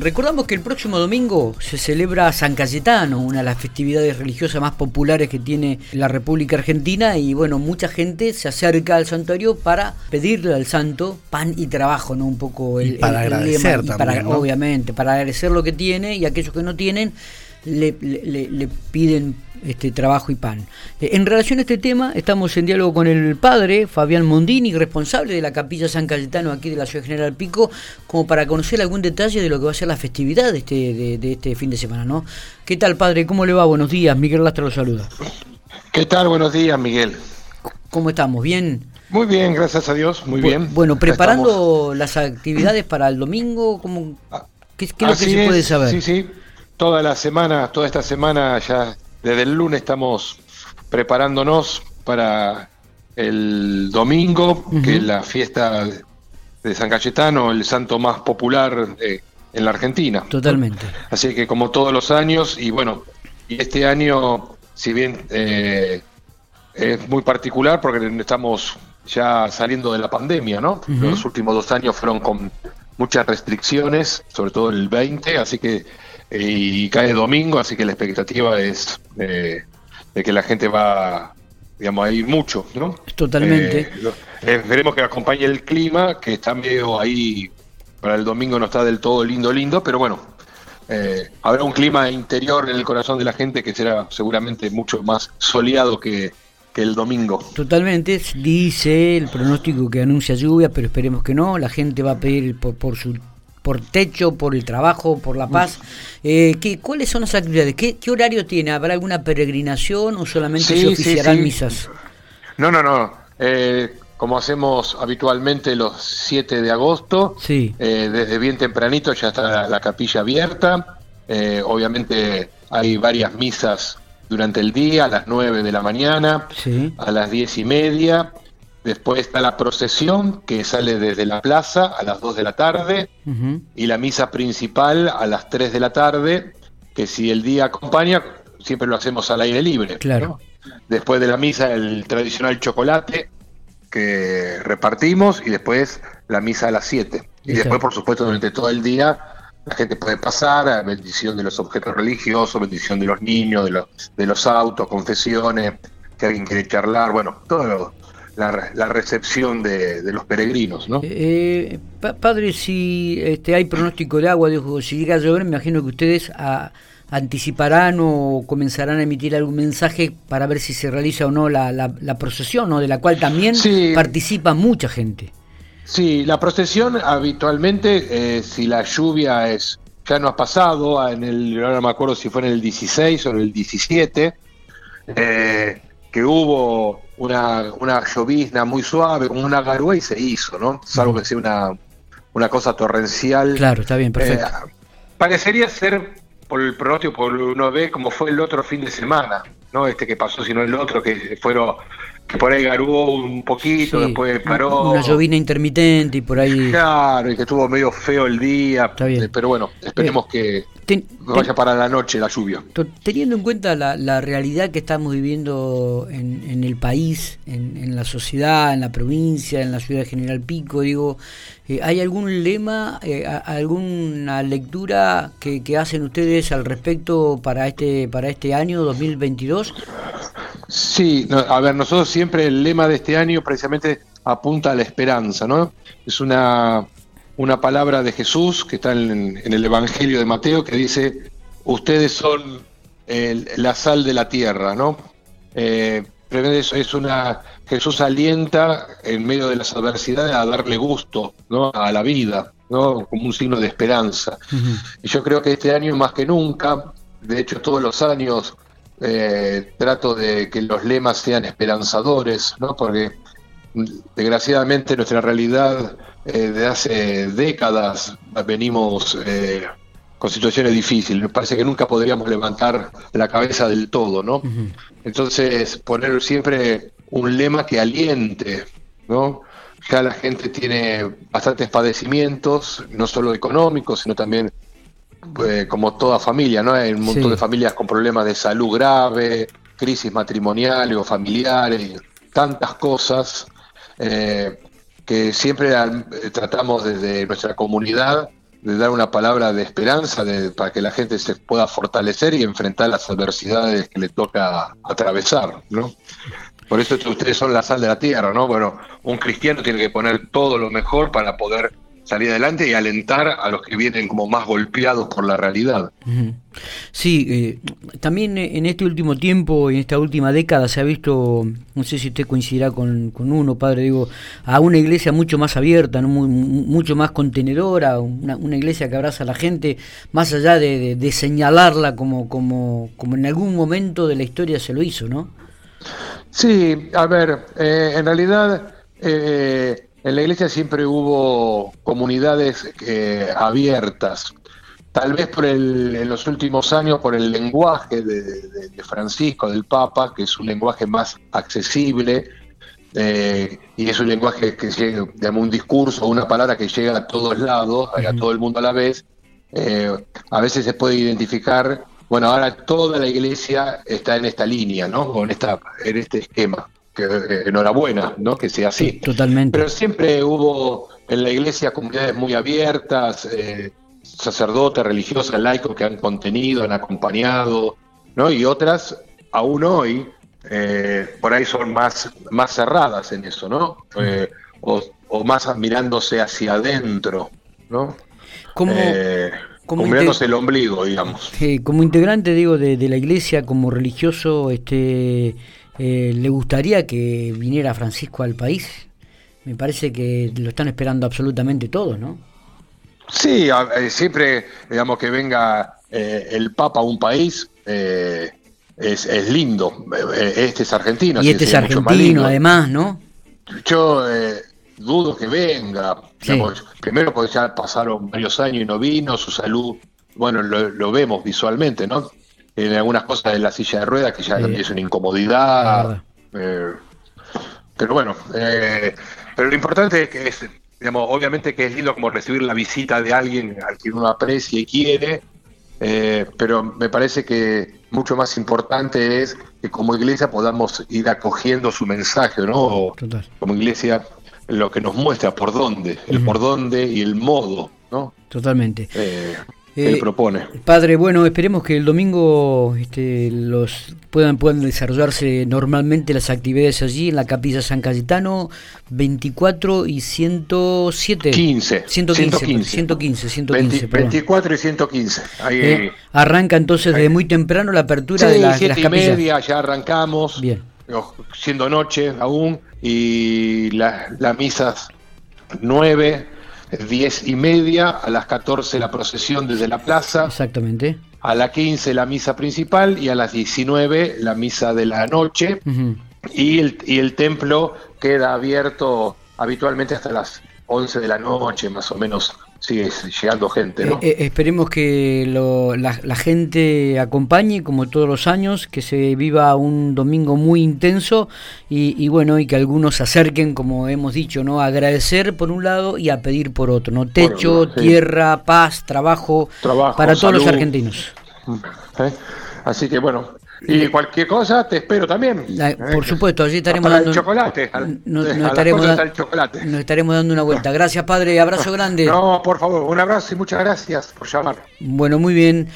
Recordamos que el próximo domingo se celebra San Cayetano, una de las festividades religiosas más populares que tiene la República Argentina y bueno, mucha gente se acerca al santuario para pedirle al santo pan y trabajo, ¿no? Un poco el, para agradecer también, obviamente, para agradecer lo que tiene y aquellos que no tienen le, le, piden este trabajo y pan. Eh, en relación a este tema, estamos en diálogo con el padre Fabián Mondini, responsable de la capilla San Cayetano aquí de la ciudad General Pico, como para conocer algún detalle de lo que va a ser la festividad de este, de, este fin de semana, ¿no? ¿Qué tal, padre? ¿Cómo le va? Buenos días. Miguel Lastra lo saluda. ¿Qué tal? Buenos días, Miguel. ¿Cómo estamos? ¿Bien? Muy bien, gracias a Dios, muy bien. Bueno, preparando las actividades para el domingo, ¿cómo, ¿qué, es lo que se puede saber? Sí, sí, toda la semana, toda esta semana ya desde el lunes estamos preparándonos para el domingo, que es la fiesta de San Cayetano, el santo más popular en la Argentina. Totalmente. Así que como todos los años, y bueno, y este año, si bien eh, es muy particular porque estamos ya saliendo de la pandemia, ¿no? Los últimos dos años fueron con muchas restricciones, sobre todo el 20, así que y cae domingo, así que la expectativa es eh, de que la gente va, digamos, a ir mucho, ¿no? Totalmente. Eh, esperemos que acompañe el clima, que está medio ahí, para el domingo no está del todo lindo, lindo, pero bueno, eh, habrá un clima interior en el corazón de la gente que será seguramente mucho más soleado que, que el domingo. Totalmente, dice el pronóstico que anuncia lluvia, pero esperemos que no, la gente va a pedir por, por su por techo, por el trabajo, por la paz. Eh, ¿qué, ¿Cuáles son las actividades? ¿Qué, horario tiene? ¿Habrá alguna peregrinación o solamente se oficiarán misas? No, no, no. Eh, como hacemos habitualmente los 7 de agosto, sí. Eh, desde bien tempranito ya está la, capilla abierta. obviamente hay varias misas durante el día, a las 9 de la mañana, a las 10 y media, Después está la procesión que sale desde la plaza a las 2 de la tarde y la misa principal a las 3 de la tarde, que si el día acompaña, siempre lo hacemos al aire libre. Claro. Después de la misa el tradicional chocolate que repartimos y después la misa a las 7. Y después, por supuesto, durante todo el día la gente puede pasar a bendición de los objetos religiosos, bendición de los niños, de los, de los autos, confesiones, que alguien quiere charlar, bueno, todo lo, la, recepción de, los peregrinos. ¿no? Eh, padre, si este, hay pronóstico de agua, dijo, si llega a llover, me imagino que ustedes anticiparán o comenzarán a emitir algún mensaje para ver si se realiza o no la, la, procesión, ¿no? de la cual también participa mucha gente. Sí, la procesión habitualmente, eh, si la lluvia es ya no ha pasado, en el, no me acuerdo si fue en el 16 o en el 17, eh, que hubo una, una llovizna muy suave, como una garúa y se hizo, ¿no? Salvo que sea una, una cosa torrencial. Claro, está bien, perfecto. Eh, parecería ser, por el pronóstico, por uno ve, como fue el otro fin de semana, no este que pasó, sino el otro que fueron que por ahí garuó un poquito, después paró. Una llovina intermitente y por ahí. Claro, y que estuvo medio feo el día. Está bien. Pero bueno, esperemos que vaya para la noche la lluvia. Teniendo en cuenta la, realidad que estamos viviendo en, el país, en, la sociedad, en la provincia, en la ciudad de General Pico, digo, eh, ¿hay algún lema, eh, alguna lectura que, que hacen ustedes al respecto para este, para este año 2022? Sí, a ver, nosotros siempre el lema de este año precisamente apunta a la esperanza, ¿no? Es una, una palabra de Jesús que está en, el Evangelio de Mateo que dice, ustedes son la sal de la tierra, ¿no? Eh, es una Jesús alienta en medio de las adversidades a darle gusto ¿no? a la vida, ¿no? como un signo de esperanza. Y yo creo que este año más que nunca, de hecho todos los años eh, trato de que los lemas sean esperanzadores, ¿no? porque desgraciadamente nuestra realidad eh, de hace décadas venimos eh, con situaciones difíciles. Me parece que nunca podríamos levantar la cabeza del todo, ¿no? Entonces, poner siempre un lema que aliente, ¿no? Ya la gente tiene bastantes padecimientos, no solo económicos, sino también eh, como toda familia, ¿no? Hay un montón de familias con problemas de salud grave, crisis matrimoniales o familiares, tantas cosas eh, que siempre eh, tratamos desde nuestra comunidad de dar una palabra de esperanza para que la gente se pueda fortalecer y enfrentar las adversidades que le toca atravesar, ¿no? Por eso ustedes son la sal de la tierra, ¿no? Bueno, un cristiano tiene que poner todo lo mejor para poder salir adelante y alentar a los que vienen como más golpeados por la realidad. Sí, eh, también en este último tiempo, en esta última década, se ha visto, no sé si usted coincidirá con, uno, padre, digo, a una iglesia mucho más abierta, mucho más contenedora, una, iglesia que abraza a la gente, más allá de, señalarla como, como, como en algún momento de la historia se lo hizo, ¿no? Sí, a ver, eh, en realidad... Eh, en la iglesia siempre hubo comunidades eh, abiertas. Tal vez por el, en los últimos años por el lenguaje de, Francisco, del Papa, que es un lenguaje más accesible eh, y es un lenguaje que llega, digamos, un discurso, una palabra que llega a todos lados, a todo el mundo a la vez. Eh, a veces se puede identificar, bueno, ahora toda la iglesia está en esta línea, ¿no? Con esta, en este esquema que eh, enhorabuena, ¿no? Que sea así. Totalmente. Pero siempre hubo en la iglesia comunidades muy abiertas, eh, sacerdotes, religiosas, laicos que han contenido, han acompañado, ¿no? Y otras, aún hoy, eh, por ahí son más, más cerradas en eso, ¿no? o, más mirándose hacia adentro, ¿no? Como, como mirándose el ombligo, digamos. como integrante, digo, de, de la iglesia, como religioso, este eh, ¿Le gustaría que viniera Francisco al país? Me parece que lo están esperando absolutamente todos, ¿no? Sí, eh, siempre, digamos, que venga eh, el Papa a un país es, lindo. Este es argentino. Y este es argentino, además, ¿no? Yo dudo que venga. primero porque ya pasaron varios años y no vino, su salud, bueno, lo vemos visualmente, ¿no? En algunas cosas de la silla de ruedas que ya es una incomodidad. Eh, pero bueno, eh, pero lo importante es que es, digamos, obviamente que es lindo como recibir la visita de alguien al que uno aprecia y quiere, eh, pero me parece que mucho más importante es que como iglesia podamos ir acogiendo su mensaje, ¿no? Como iglesia lo que nos muestra por dónde, el por dónde y el modo, ¿no? Totalmente. Eh, propone. Padre, bueno, esperemos que el domingo este, los puedan, puedan desarrollarse normalmente las actividades allí en la capilla San Cayetano 24 y 107. 15. 115. 115, 115, 24 y 115. Ahí, eh, arranca entonces desde muy temprano la apertura de, la, las capillas. y media ya arrancamos. Bien. Siendo noche aún y las la misas 9 10 y media, a las 14 la procesión desde la plaza. Exactamente. A las 15 la misa principal y a las 19 la misa de la noche. y, el, y el templo queda abierto habitualmente hasta las 11 de la noche, más o menos sigue llegando gente. ¿no? Eh, eh, esperemos que la, gente acompañe, como todos los años, que se viva un domingo muy intenso y, bueno, y que algunos se acerquen, como hemos dicho, ¿no? a agradecer por un lado y a pedir por otro. ¿no? Techo, tierra, paz, trabajo, para todos los argentinos. ¿Eh? Así que bueno, y cualquier cosa te espero también. por supuesto, allí estaremos dando. El chocolate. no, estaremos, chocolate. nos estaremos dando una vuelta. Gracias, padre. Abrazo grande. No, por favor, un abrazo y muchas gracias por llamar. Bueno, muy bien.